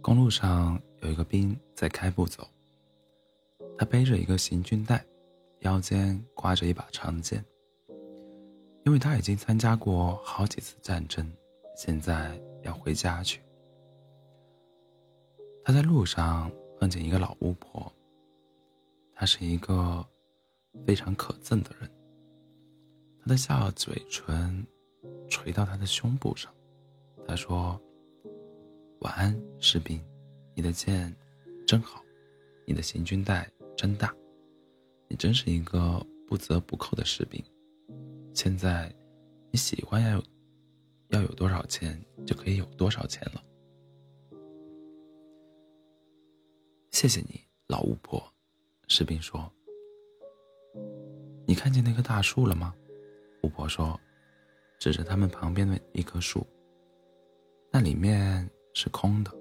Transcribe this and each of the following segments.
公路上有一个兵在开步走，他背着一个行军袋，腰间挂着一把长剑。因为他已经参加过好几次战争，现在要回家去。他在路上碰见一个老巫婆，她是一个非常可憎的人。她的下嘴唇垂到他的胸部上，她说：“晚安，士兵，你的剑真好，你的行军袋真大，你真是一个不折不扣的士兵。”现在，你喜欢要有要有多少钱就可以有多少钱了。谢谢你，老巫婆。士兵说：“你看见那棵大树了吗？”巫婆说，指着他们旁边的一棵树。那里面是空的，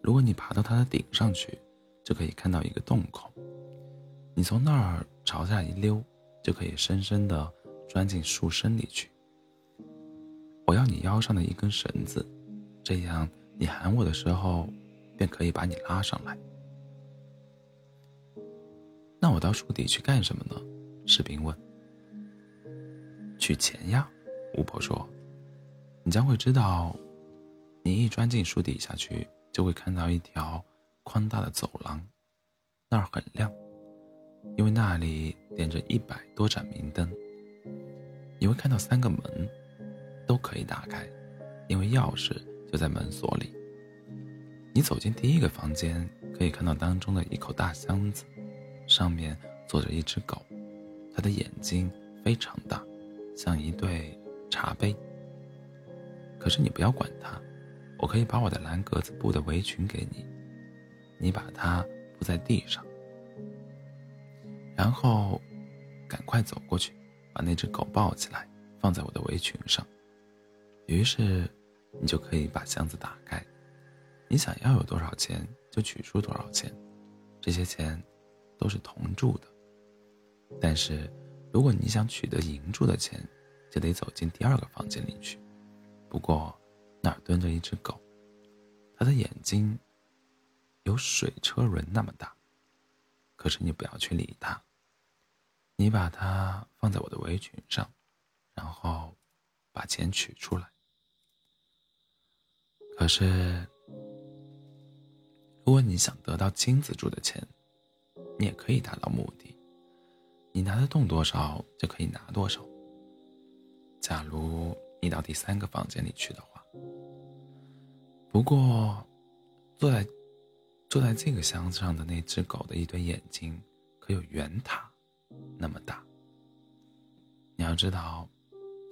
如果你爬到它的顶上去，就可以看到一个洞口。你从那儿朝下一溜，就可以深深的。钻进树身里去。我要你腰上的一根绳子，这样你喊我的时候，便可以把你拉上来。那我到树底去干什么呢？士兵问。取钱呀，巫婆说。你将会知道，你一钻进树底下去，就会看到一条宽大的走廊，那儿很亮，因为那里点着一百多盏明灯。你会看到三个门，都可以打开，因为钥匙就在门锁里。你走进第一个房间，可以看到当中的一口大箱子，上面坐着一只狗，它的眼睛非常大，像一对茶杯。可是你不要管它，我可以把我的蓝格子布的围裙给你，你把它铺在地上，然后赶快走过去。把那只狗抱起来，放在我的围裙上，于是你就可以把箱子打开。你想要有多少钱就取出多少钱，这些钱都是铜铸的。但是如果你想取得银铸的钱，就得走进第二个房间里去。不过那儿蹲着一只狗，它的眼睛有水车轮那么大，可是你不要去理它。你把它放在我的围裙上，然后把钱取出来。可是，如果你想得到金子铸的钱，你也可以达到目的。你拿得动多少就可以拿多少。假如你到第三个房间里去的话，不过坐在坐在这个箱子上的那只狗的一对眼睛可有圆塔。那么大，你要知道，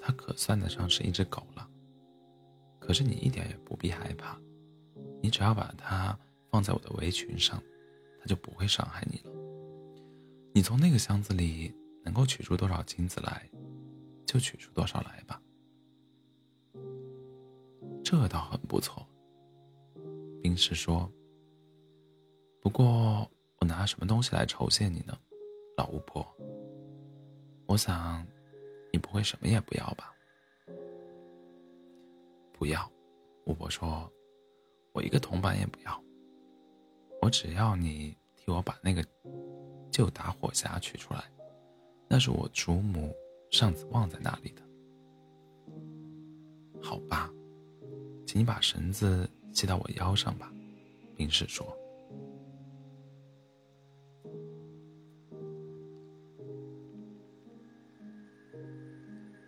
它可算得上是一只狗了。可是你一点也不必害怕，你只要把它放在我的围裙上，它就不会伤害你了。你从那个箱子里能够取出多少金子来，就取出多少来吧。这倒很不错，冰石说。不过我拿什么东西来酬谢你呢？老巫婆，我想，你不会什么也不要吧？不要，巫婆说，我一个铜板也不要。我只要你替我把那个旧打火匣取出来，那是我祖母上次忘在那里的。好吧，请你把绳子系到我腰上吧，冰士说。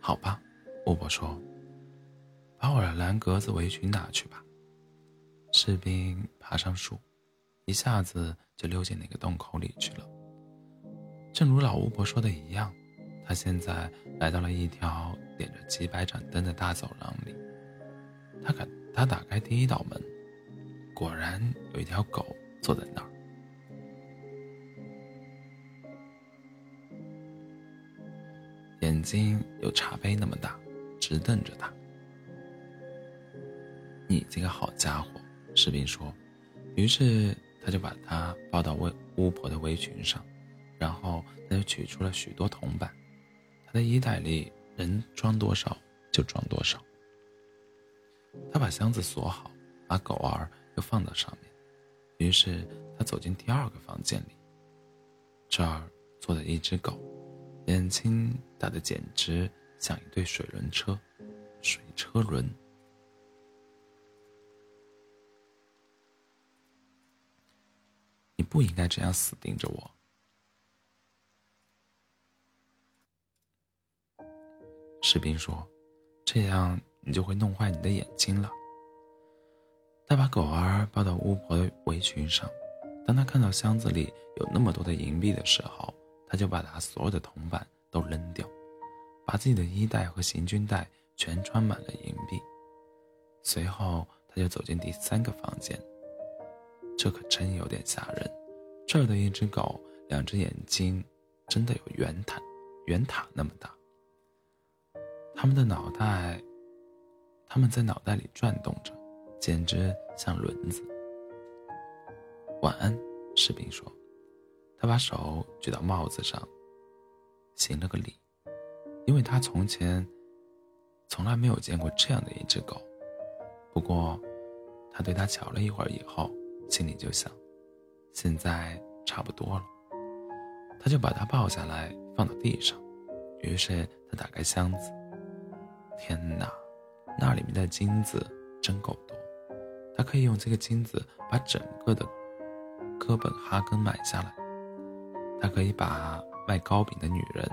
好吧，巫婆说：“把我的蓝格子围裙拿去吧。”士兵爬上树，一下子就溜进那个洞口里去了。正如老巫婆说的一样，他现在来到了一条点着几百盏灯的大走廊里。他敢，他打开第一道门，果然有一条狗坐在那儿。眼睛有茶杯那么大，直瞪着他。你这个好家伙，士兵说。于是他就把他抱到巫巫婆的围裙上，然后他就取出了许多铜板。他的衣袋里能装多少就装多少。他把箱子锁好，把狗儿又放到上面。于是他走进第二个房间里，这儿坐着一只狗，眼睛大的简直像一对水轮车，水车轮。你不应该这样死盯着我。士兵说：“这样你就会弄坏你的眼睛了。”他把狗儿抱到巫婆的围裙上。当他看到箱子里有那么多的银币的时候，他就把他所有的铜板都扔掉，把自己的衣袋和行军袋全装满了银币。随后，他就走进第三个房间。这可真有点吓人。这儿的一只狗，两只眼睛真的有圆塔，圆塔那么大。他们的脑袋，他们在脑袋里转动着，简直像轮子。晚安，士兵说。他把手举到帽子上，行了个礼，因为他从前从来没有见过这样的一只狗。不过，他对它瞧了一会儿以后，心里就想，现在差不多了。他就把它抱下来放到地上，于是他打开箱子。天哪，那里面的金子真够多，他可以用这个金子把整个的哥本哈根买下来，他可以把卖糕饼的女人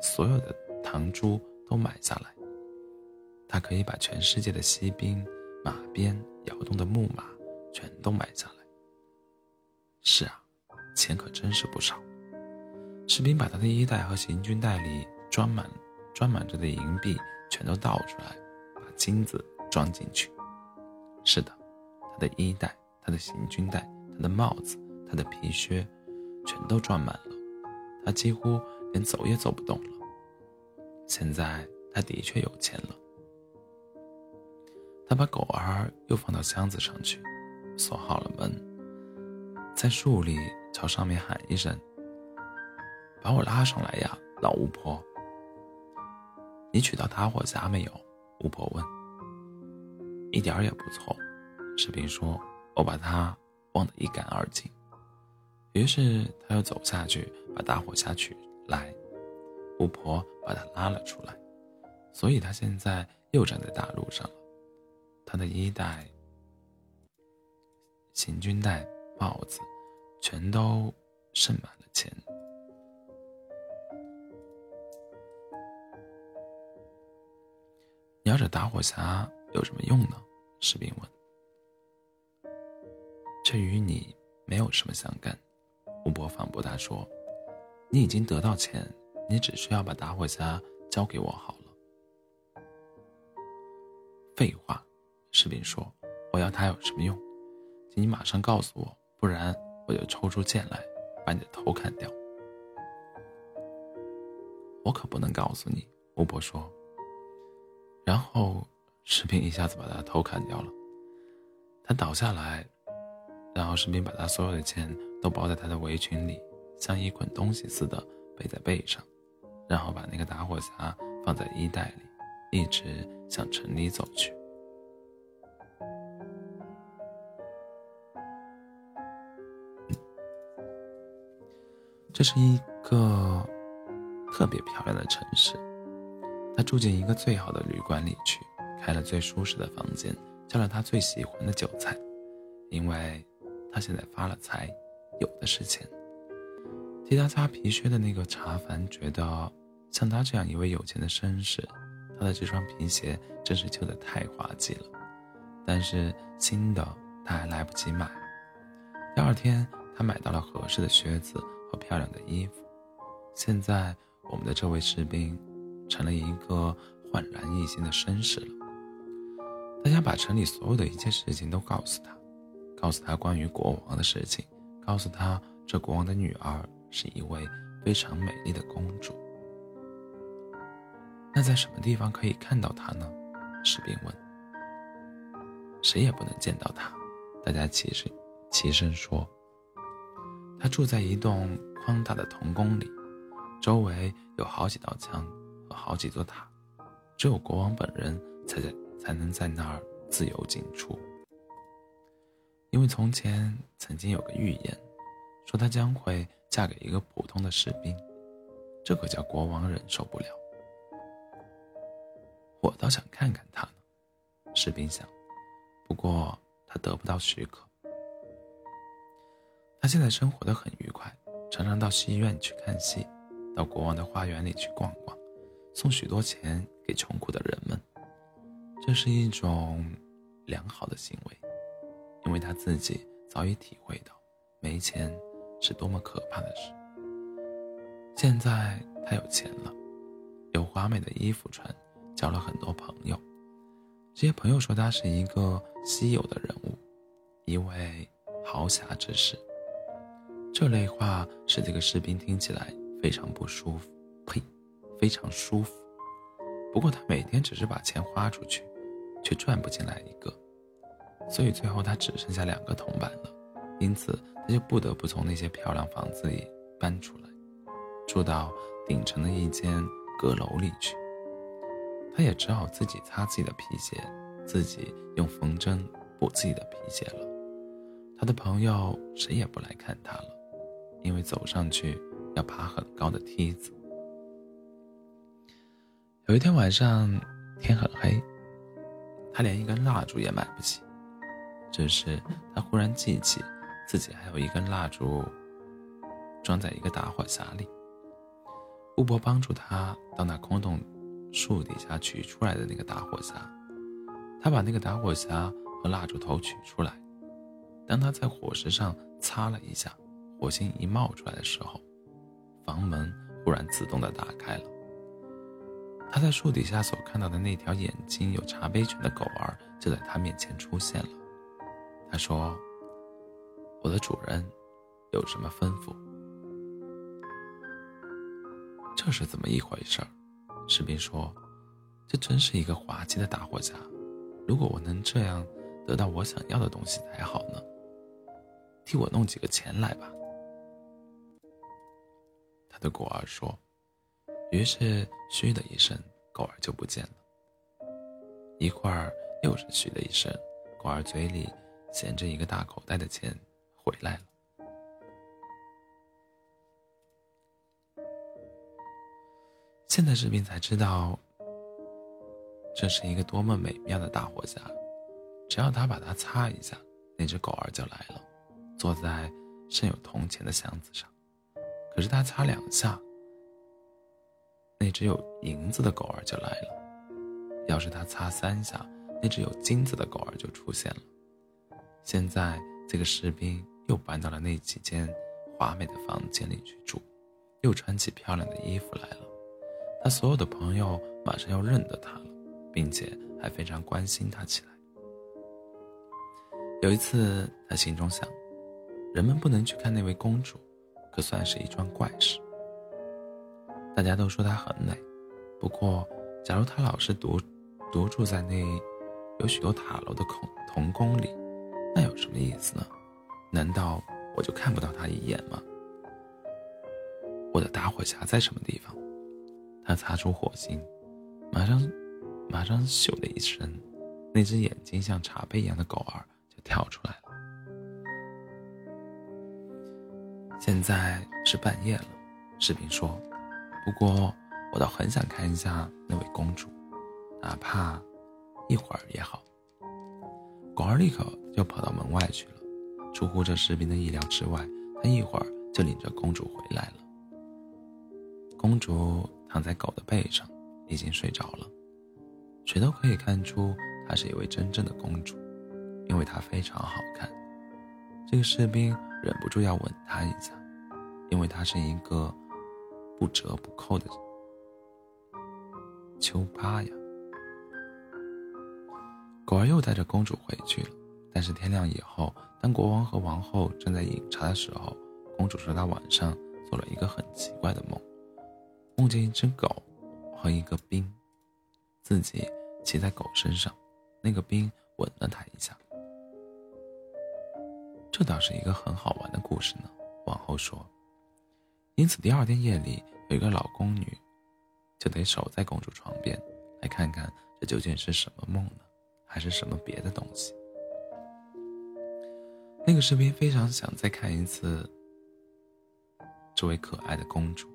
所有的糖珠都买下来，他可以把全世界的锡兵、马鞭、摇动的木马全都买下来。是啊，钱可真是不少。士兵把他的衣袋和行军袋里装满。装满着的银币全都倒出来，把金子装进去。是的，他的衣袋、他的行军袋、他的帽子、他的皮靴，全都装满了。他几乎连走也走不动了。现在他的确有钱了。他把狗儿又放到箱子上去，锁好了门，在树里朝上面喊一声：“把我拉上来呀，老巫婆！”你取到打火匣没有？巫婆问。一点儿也不错，士兵说：“我把它忘得一干二净。”于是他又走下去把打火匣取来，巫婆把他拉了出来，所以他现在又站在大路上了。他的衣袋、行军袋、帽子，全都盛满了钱。着打火匣有什么用呢？士兵问。这与你没有什么相干，巫婆反驳他说：“你已经得到钱，你只需要把打火匣交给我好了。”废话，士兵说：“我要它有什么用？请你马上告诉我，不然我就抽出剑来把你的头砍掉。”我可不能告诉你，巫婆说。然后，士兵一下子把他头砍掉了。他倒下来，然后士兵把他所有的钱都包在他的围裙里，像一捆东西似的背在背上，然后把那个打火匣放在衣袋里，一直向城里走去。这是一个特别漂亮的城市。他住进一个最好的旅馆里去，开了最舒适的房间，叫了他最喜欢的酒菜，因为他现在发了财，有的是钱。替他擦皮靴的那个茶凡觉得，像他这样一位有钱的绅士，他的这双皮鞋真是旧的太滑稽了。但是新的他还来不及买。第二天，他买到了合适的靴子和漂亮的衣服。现在，我们的这位士兵。成了一个焕然一新的绅士了。大家把城里所有的一切事情都告诉他，告诉他关于国王的事情，告诉他这国王的女儿是一位非常美丽的公主。那在什么地方可以看到她呢？士兵问。谁也不能见到她，大家齐声齐声说。他住在一栋宽大的铜宫里，周围有好几道墙。好几座塔，只有国王本人才在才能在那儿自由进出。因为从前曾经有个预言，说她将会嫁给一个普通的士兵，这可叫国王忍受不了。我倒想看看他呢，士兵想，不过他得不到许可。他现在生活的很愉快，常常到戏院去看戏，到国王的花园里去逛逛，送许多钱给穷苦的人们。这是一种良好的行为，因为他自己早已体会到，没钱是多么可怕的事。现在他有钱了，有华美的衣服穿。交了很多朋友，这些朋友说他是一个稀有的人物，一位豪侠之士。这类话使这个士兵听起来非常不舒服，呸，非常舒服。不过他每天只是把钱花出去，却赚不进来一个，所以最后他只剩下两个铜板了。因此他就不得不从那些漂亮房子里搬出来，住到顶层的一间阁楼里去。他也只好自己擦自己的皮鞋，自己用缝针补自己的皮鞋了。他的朋友谁也不来看他了，因为走上去要爬很高的梯子。有一天晚上，天很黑，他连一根蜡烛也买不起。这时，他忽然记起自己还有一根蜡烛，装在一个打火匣里。巫婆帮助他到那空洞。树底下取出来的那个打火匣，他把那个打火匣和蜡烛头取出来。当他在火石上擦了一下，火星一冒出来的时候，房门忽然自动的打开了。他在树底下所看到的那条眼睛有茶杯犬的狗儿就在他面前出现了。他说：“我的主人有什么吩咐？”这是怎么一回事？士兵说：“这真是一个滑稽的打火匣，如果我能这样得到我想要的东西才好呢。替我弄几个钱来吧。”他的狗儿说。于是“嘘”的一声，狗儿就不见了。一会儿又是“嘘”的一声，狗儿嘴里衔着一个大口袋的钱回来了。现在士兵才知道，这是一个多么美妙的大火匣。只要他把它擦一下，那只狗儿就来了，坐在盛有铜钱的箱子上。可是他擦两下，那只有银子的狗儿就来了。要是他擦三下，那只有金子的狗儿就出现了。现在这个士兵又搬到了那几间华美的房间里去住，又穿起漂亮的衣服来了。他所有的朋友马上要认得他了，并且还非常关心他起来。有一次，他心中想：人们不能去看那位公主，可算是一桩怪事。大家都说她很美，不过，假如她老是独独住在那有许多塔楼的孔童宫里，那有什么意思呢？难道我就看不到她一眼吗？我的打火匣在什么地方？他擦出火星，马上，马上咻的一声，那只眼睛像茶杯一样的狗儿就跳出来了。现在是半夜了，士兵说：“不过我倒很想看一下那位公主，哪怕一会儿也好。”狗儿立刻就跑到门外去了。出乎这士兵的意料之外，他一会儿就领着公主回来了。公主。躺在狗的背上，已经睡着了。谁都可以看出她是一位真正的公主，因为她非常好看。这个士兵忍不住要吻她一下，因为她是一个不折不扣的秋巴呀。狗儿又带着公主回去了。但是天亮以后，当国王和王后正在饮茶的时候，公主说她晚上做了一个很奇怪的梦。梦见一只狗和一个兵，自己骑在狗身上，那个兵吻了她一下。这倒是一个很好玩的故事呢。王后说。因此第二天夜里，有一个老宫女，就得守在公主床边，来看看这究竟是什么梦呢。还是什么别的东西。那个士兵非常想再看一次这位可爱的公主，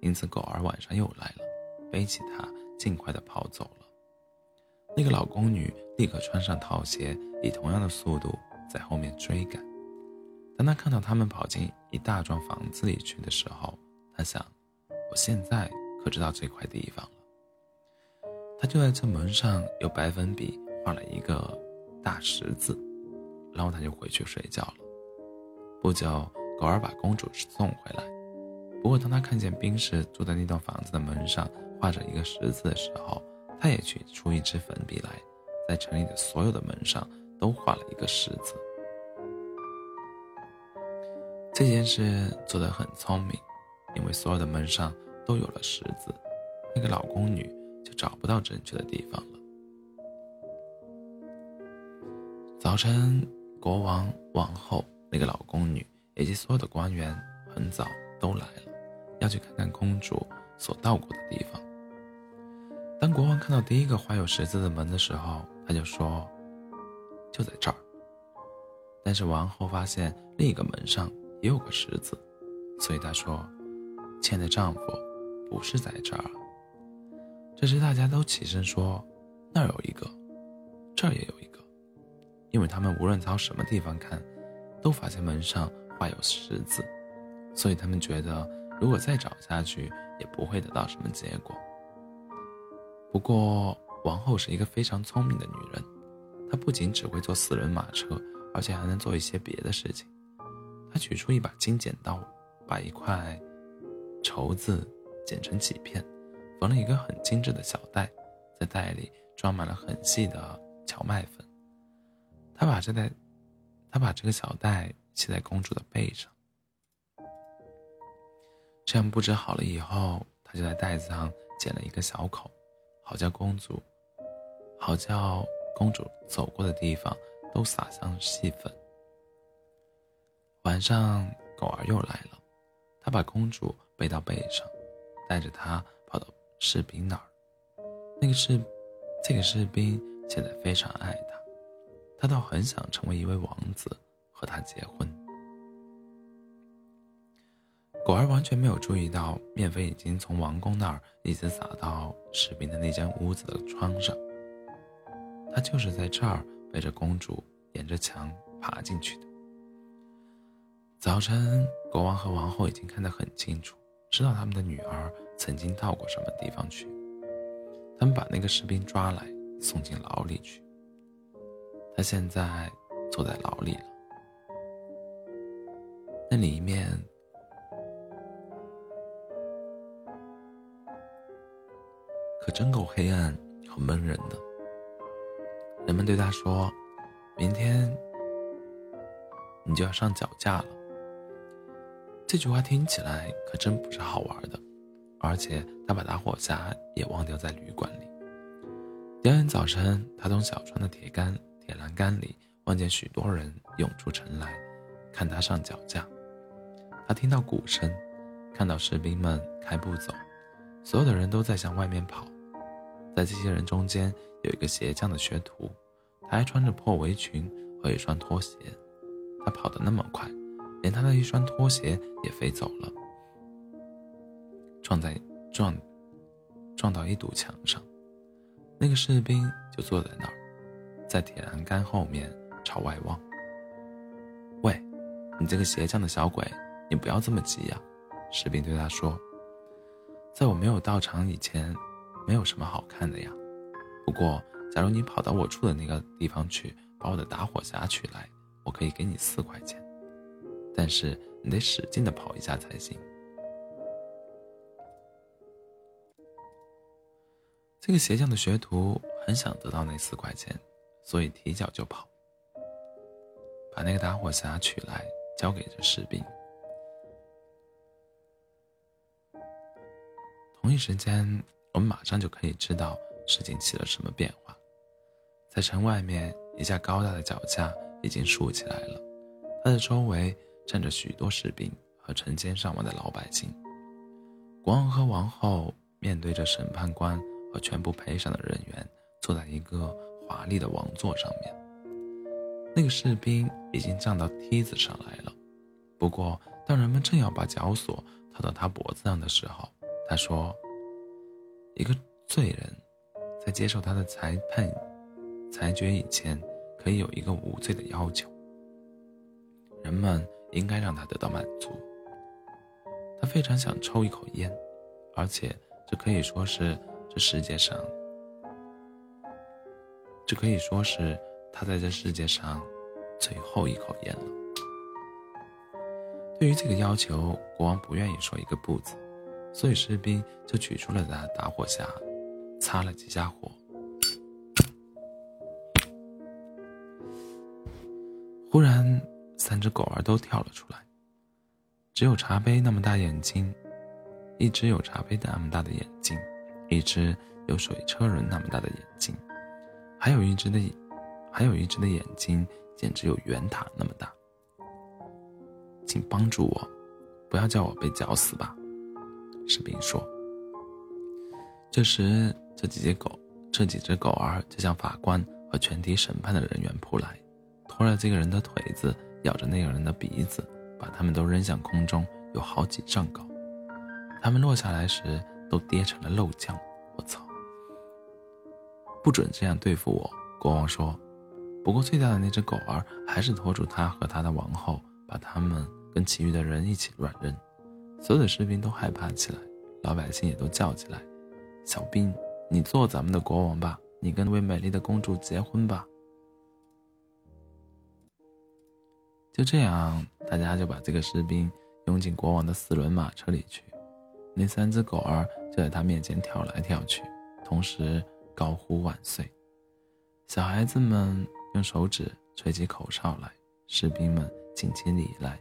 因此狗儿晚上又来了，背起她尽快的跑走了。那个老宫女立刻穿上套鞋，以同样的速度在后面追赶。当他看到他们跑进一大幢房子里去的时候，她想：我现在可知道这块地方了。她就在这门上用白粉笔画了一个大十字，然后他就回去睡觉了。不久，狗儿把公主送回来。不过，当他看见兵士坐在那栋房子的门上画着一个十字的时候，他也取出一支粉笔来，在城里的所有的门上都画了一个十字。这件事做得很聪明，因为所有的门上都有了十字，那个老宫女就找不到正确的地方了。早晨，国王、王后、那个老宫女以及所有的官员很早都来了，要去看看公主所到过的地方。当国王看到第一个画有十字的门的时候，他就说：“就在这儿。”但是王后发现另一个门上也有个十字，所以她说：“亲爱的丈夫，不是在这儿。”这时大家都起身说：“那儿有一个，这儿也有一个。”因为他们无论朝什么地方看，都发现门上画有十字，所以他们觉得如果再找下去，也不会得到什么结果。不过，王后是一个非常聪明的女人，她不仅只会坐四轮马车，而且还能做一些别的事情。他取出一把金剪刀，把一块绸子剪成几片，缝了一个很精致的小袋，在袋里装满了很细的荞麦粉。他把这袋，他把这个小袋系在公主的背上。这样布置好了以后，他就在袋子上剪了一个小口。好叫公主，好叫公主走过的地方都撒上细粉。晚上，狗儿又来了，他把公主背到背上，带着她跑到士兵那儿。那个士，这个士兵现在非常爱她，他倒很想成为一位王子，和她结婚。狗儿完全没有注意到，面粉已经从王宫那儿一直洒到士兵的那间屋子的窗上。他就是在这儿背着公主沿着墙爬进去的。早晨，国王和王后已经看得很清楚，知道他们的女儿曾经到过什么地方去。他们把那个士兵抓来，送进牢里去。他现在坐在牢里了，那里面。可真够黑暗和闷人的。人们对他说：“明天你就要上绞架了。”这句话听起来可真不是好玩的，而且他把打火匣也忘掉在旅馆里。第二天早晨，他从小窗的铁杆、铁栏杆里望见许多人涌出城来，看他上脚架。他听到鼓声，看到士兵们开步走。所有的人都在向外面跑，在这些人中间有一个鞋匠的学徒，他还穿着破围裙和一双拖鞋。他跑得那么快，连他的一双拖鞋也飞走了，撞在撞撞到一堵墙上。那个士兵就坐在那儿，在铁栏杆后面朝外望。喂，你这个鞋匠的小鬼，你不要这么急呀！士兵对他说。在我没有到场以前，没有什么好看的呀。不过，假如你跑到我住的那个地方去，把我的打火匣取来，我可以给你四块钱。但是你得使劲的跑一下才行。这个鞋匠的学徒很想得到那四块钱，所以提脚就跑，把那个打火匣取来，交给这士兵。同一时间，我们马上就可以知道事情起了什么变化。在城外面，一架高大的脚架已经竖起来了，它的周围站着许多士兵和成千上万的老百姓。国王和王后面对着审判官和全部陪审的人员，坐在一个华丽的王座上面。那个士兵已经站到梯子上来了，不过当人们正要把绞索套到他脖子上的时候，他说：“一个罪人，在接受他的裁判裁决以前，可以有一个无罪的要求。人们应该让他得到满足。”他非常想抽一口烟，而且这可以说是这世界上，这可以说是。他在这世界上最后一口烟了。对于这个要求，国王不愿意说一个不字，所以士兵就取出了他打火匣，擦了几下火。忽然，三只狗儿都跳了出来，只有茶杯那么大眼睛，一只有茶杯那么大的眼睛，一只有水车轮那么大的眼睛，还有一只的。还有一只的眼睛简直有圆塔那么大，请帮助我，不要叫我被绞死吧，士兵说。这时，这几只狗，这几只狗儿就向法官和全体审判的人员扑来，拖着这个人的腿子，咬着那个人的鼻子，把他们都扔向空中，有好几丈高。他们落下来时都跌成了肉酱。我操！不准这样对付我，国王说。不过，最大的那只狗儿还是拖住他和他的王后，把他们跟其余的人一起乱扔。所有的士兵都害怕起来，老百姓也都叫起来：“小兵，你做咱们的国王吧，你跟那位美丽的公主结婚吧。”就这样，大家就把这个士兵拥进国王的四轮马车里去。那三只狗儿就在他面前跳来跳去，同时高呼万岁。小孩子们。用手指吹起口哨来，士兵们敬起礼来。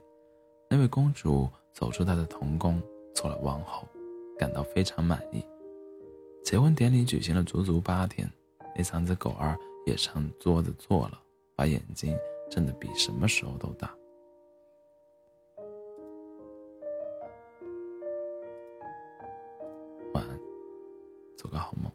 那位公主走出她的童宫，做了王后，感到非常满意。结婚典礼举行了足足八天，那三只狗儿也上桌子坐了，把眼睛真的比什么时候都大。晚安，做个好梦。